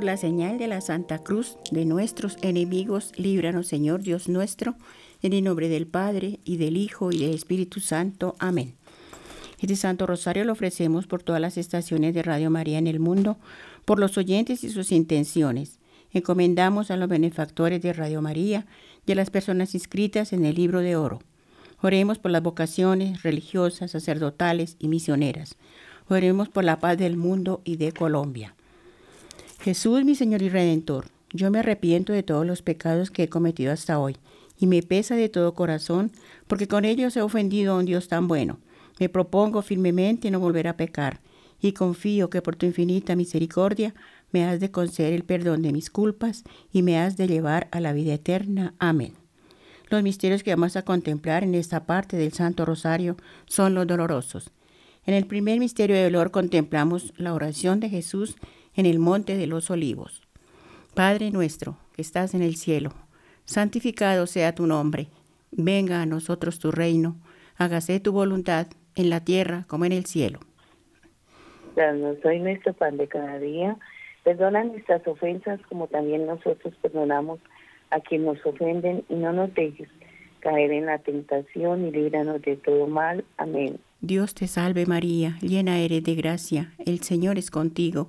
Por la señal de la Santa Cruz de nuestros enemigos, líbranos, Señor Dios nuestro, en el nombre del Padre, y del Hijo, y del Espíritu Santo. Amén. Este Santo Rosario lo ofrecemos por todas las estaciones de Radio María en el mundo, por los oyentes y sus intenciones. Encomendamos a los benefactores de Radio María y a las personas inscritas en el libro de oro. Oremos por las vocaciones religiosas, sacerdotales y misioneras. Oremos por la paz del mundo y de Colombia. Jesús, mi Señor y Redentor, yo me arrepiento de todos los pecados que he cometido hasta hoy, y me pesa de todo corazón, porque con ellos he ofendido a un Dios tan bueno. Me propongo firmemente no volver a pecar, y confío que por tu infinita misericordia me has de conceder el perdón de mis culpas y me has de llevar a la vida eterna. Amén. Los misterios que vamos a contemplar en esta parte del Santo Rosario son los dolorosos. En el primer misterio de dolor contemplamos la oración de Jesús en el monte de los olivos. Padre nuestro, que estás en el cielo, santificado sea tu nombre, venga a nosotros tu reino, hágase tu voluntad en la tierra como en el cielo. Danos hoy nuestro pan de cada día, perdona nuestras ofensas como también nosotros perdonamos a quien nos ofenden y no nos dejes caer en la tentación y líbranos de todo mal. Amén. Dios te salve María, llena eres de gracia, el Señor es contigo.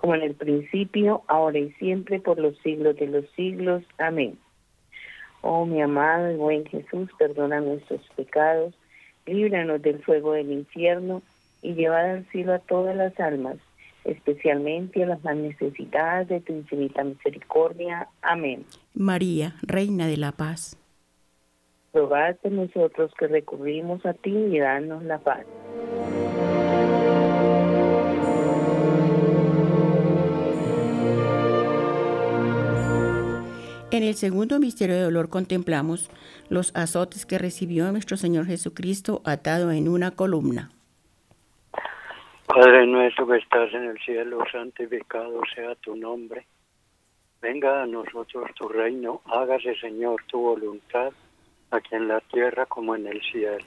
como en el principio, ahora y siempre, por los siglos de los siglos. Amén. Oh mi amado y buen Jesús, perdona nuestros pecados, líbranos del fuego del infierno y llevad al cielo a todas las almas, especialmente a las más necesitadas de tu infinita misericordia. Amén. María, Reina de la Paz, rogad por nosotros que recurrimos a ti y danos la paz. En el segundo misterio de dolor contemplamos los azotes que recibió nuestro Señor Jesucristo atado en una columna. Padre nuestro que estás en el cielo, santificado sea tu nombre. Venga a nosotros tu reino, hágase Señor tu voluntad, aquí en la tierra como en el cielo.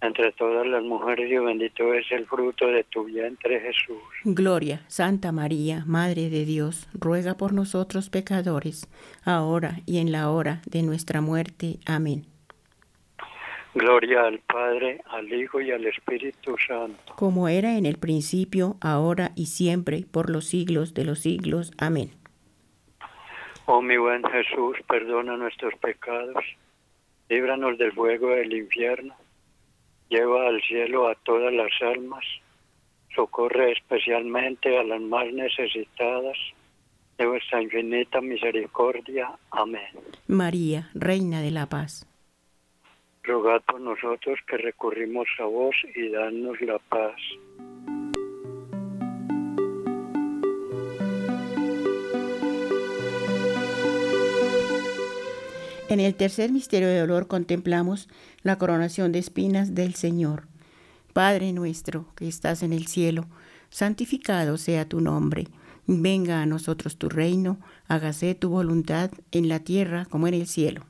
entre todas las mujeres y bendito es el fruto de tu vientre Jesús. Gloria, Santa María, Madre de Dios, ruega por nosotros pecadores, ahora y en la hora de nuestra muerte. Amén. Gloria al Padre, al Hijo y al Espíritu Santo. Como era en el principio, ahora y siempre, por los siglos de los siglos. Amén. Oh mi buen Jesús, perdona nuestros pecados, líbranos del fuego del infierno, lleva al cielo a todas las almas, socorre especialmente a las más necesitadas de vuestra infinita misericordia. Amén. María, Reina de la Paz. Rogad por nosotros que recurrimos a vos y danos la paz. En el tercer misterio de dolor contemplamos la coronación de espinas del Señor. Padre nuestro que estás en el cielo, santificado sea tu nombre. Venga a nosotros tu reino, hágase tu voluntad en la tierra como en el cielo.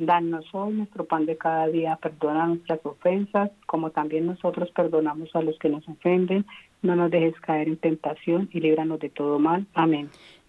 Danos hoy nuestro pan de cada día, perdona nuestras ofensas, como también nosotros perdonamos a los que nos ofenden. No nos dejes caer en tentación y líbranos de todo mal. Amén.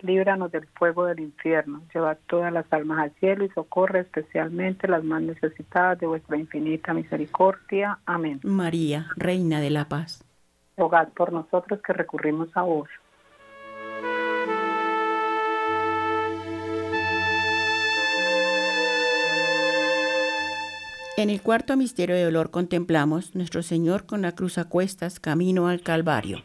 líbranos del fuego del infierno, lleva todas las almas al cielo y socorre especialmente las más necesitadas de vuestra infinita misericordia. Amén. María, Reina de la Paz. Rogad por nosotros que recurrimos a vos. En el cuarto misterio de dolor contemplamos nuestro Señor con la cruz a cuestas camino al Calvario.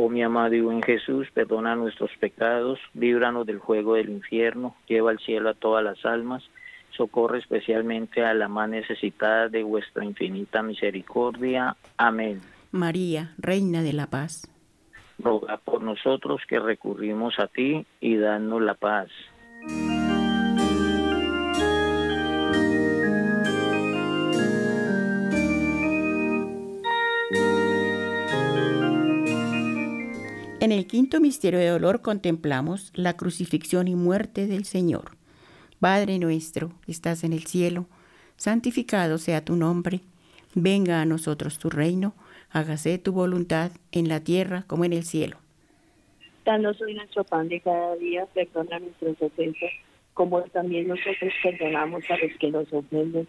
Oh mi amado y buen Jesús, perdona nuestros pecados, líbranos del juego del infierno, lleva al cielo a todas las almas, socorre especialmente a la más necesitada de vuestra infinita misericordia. Amén. María, Reina de la Paz. Roga por nosotros que recurrimos a ti y danos la paz. En el quinto misterio de dolor contemplamos la crucifixión y muerte del Señor. Padre nuestro estás en el cielo, santificado sea tu nombre, venga a nosotros tu reino, hágase tu voluntad en la tierra como en el cielo. Danos hoy nuestro pan de cada día, perdona nuestras ofensas, como también nosotros perdonamos a los que nos ofenden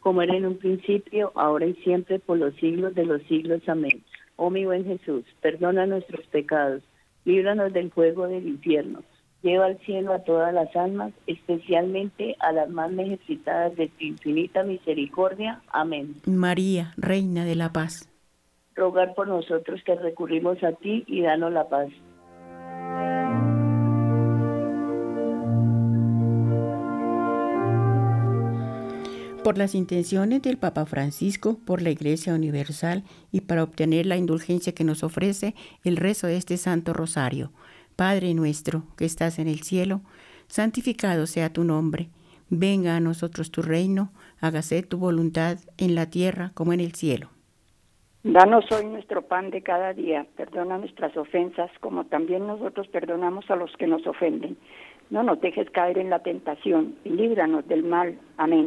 Como era en un principio, ahora y siempre, por los siglos de los siglos. Amén. Oh mi buen Jesús, perdona nuestros pecados, líbranos del fuego del infierno. Lleva al cielo a todas las almas, especialmente a las más necesitadas de tu infinita misericordia. Amén. María, Reina de la Paz rogar por nosotros que recurrimos a ti y danos la paz. Por las intenciones del Papa Francisco, por la Iglesia Universal y para obtener la indulgencia que nos ofrece el rezo de este Santo Rosario. Padre nuestro que estás en el cielo, santificado sea tu nombre. Venga a nosotros tu reino, hágase tu voluntad en la tierra como en el cielo. Danos hoy nuestro pan de cada día, perdona nuestras ofensas como también nosotros perdonamos a los que nos ofenden. No nos dejes caer en la tentación y líbranos del mal. Amén.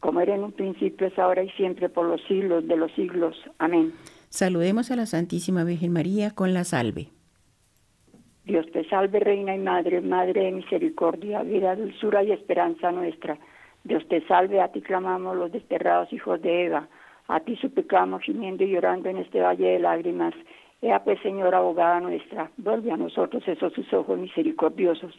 Como era en un principio, es ahora y siempre, por los siglos de los siglos. Amén. Saludemos a la Santísima Virgen María con la salve. Dios te salve, Reina y Madre, Madre de misericordia, vida, dulzura y esperanza nuestra. Dios te salve, a ti clamamos los desterrados hijos de Eva, a ti suplicamos gimiendo y llorando en este valle de lágrimas. Ea pues, Señora abogada nuestra, vuelve a nosotros esos sus ojos misericordiosos,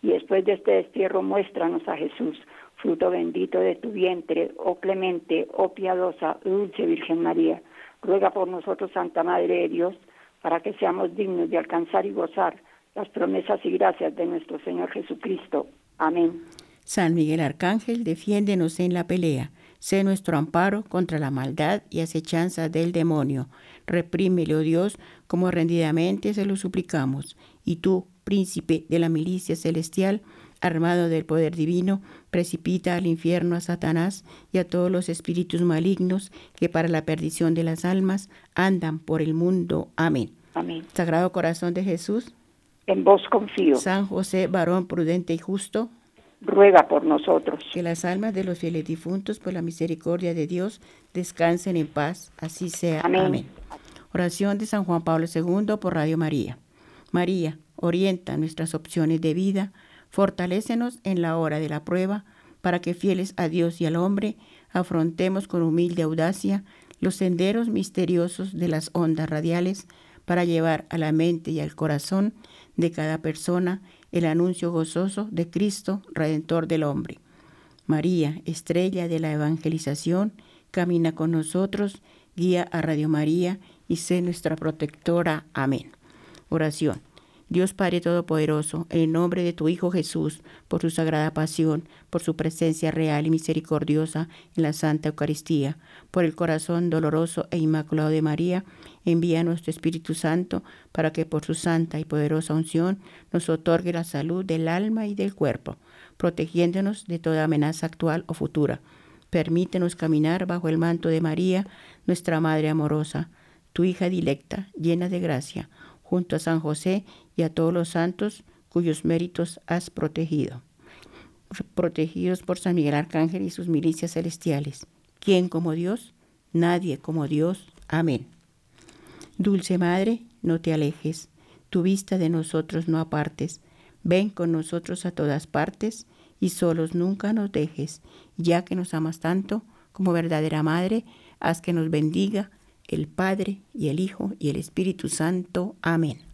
y después de este destierro muéstranos a Jesús, fruto bendito de tu vientre, oh clemente, oh piadosa, dulce Virgen María. Ruega por nosotros, Santa Madre de Dios, para que seamos dignos de alcanzar y gozar las promesas y gracias de nuestro Señor Jesucristo. Amén. San Miguel Arcángel, defiéndenos en la pelea. Sé nuestro amparo contra la maldad y acechanza del demonio. Reprímele, oh Dios, como rendidamente se lo suplicamos. Y tú, príncipe de la milicia celestial, armado del poder divino, precipita al infierno a Satanás y a todos los espíritus malignos que para la perdición de las almas andan por el mundo. Amén. Amén. Sagrado Corazón de Jesús, En vos confío. San José, varón prudente y justo, Ruega por nosotros. que las almas de los fieles difuntos, por la misericordia de Dios, descansen en paz. Así sea. Amén. Amén. Oración de San Juan Pablo II por Radio María. María, orienta nuestras opciones de vida, fortalécenos en la hora de la prueba, para que fieles a Dios y al hombre, afrontemos con humilde audacia los senderos misteriosos de las ondas radiales, para llevar a la mente y al corazón de cada persona el anuncio gozoso de Cristo, Redentor del hombre. María, estrella de la evangelización, camina con nosotros, guía a Radio María y sé nuestra protectora. Amén. Oración. Dios Padre Todopoderoso, en el nombre de tu Hijo Jesús, por su sagrada pasión, por su presencia real y misericordiosa en la Santa Eucaristía, por el corazón doloroso e inmaculado de María, envía nuestro Espíritu Santo para que por su santa y poderosa unción nos otorgue la salud del alma y del cuerpo, protegiéndonos de toda amenaza actual o futura. Permítenos caminar bajo el manto de María, nuestra Madre amorosa, tu hija dilecta, llena de gracia, junto a San José y a todos los santos cuyos méritos has protegido. Protegidos por San Miguel Arcángel y sus milicias celestiales. ¿Quién como Dios? Nadie como Dios. Amén. Dulce Madre, no te alejes, tu vista de nosotros no apartes, ven con nosotros a todas partes y solos nunca nos dejes, ya que nos amas tanto como verdadera Madre, haz que nos bendiga el Padre y el Hijo y el Espíritu Santo. Amén.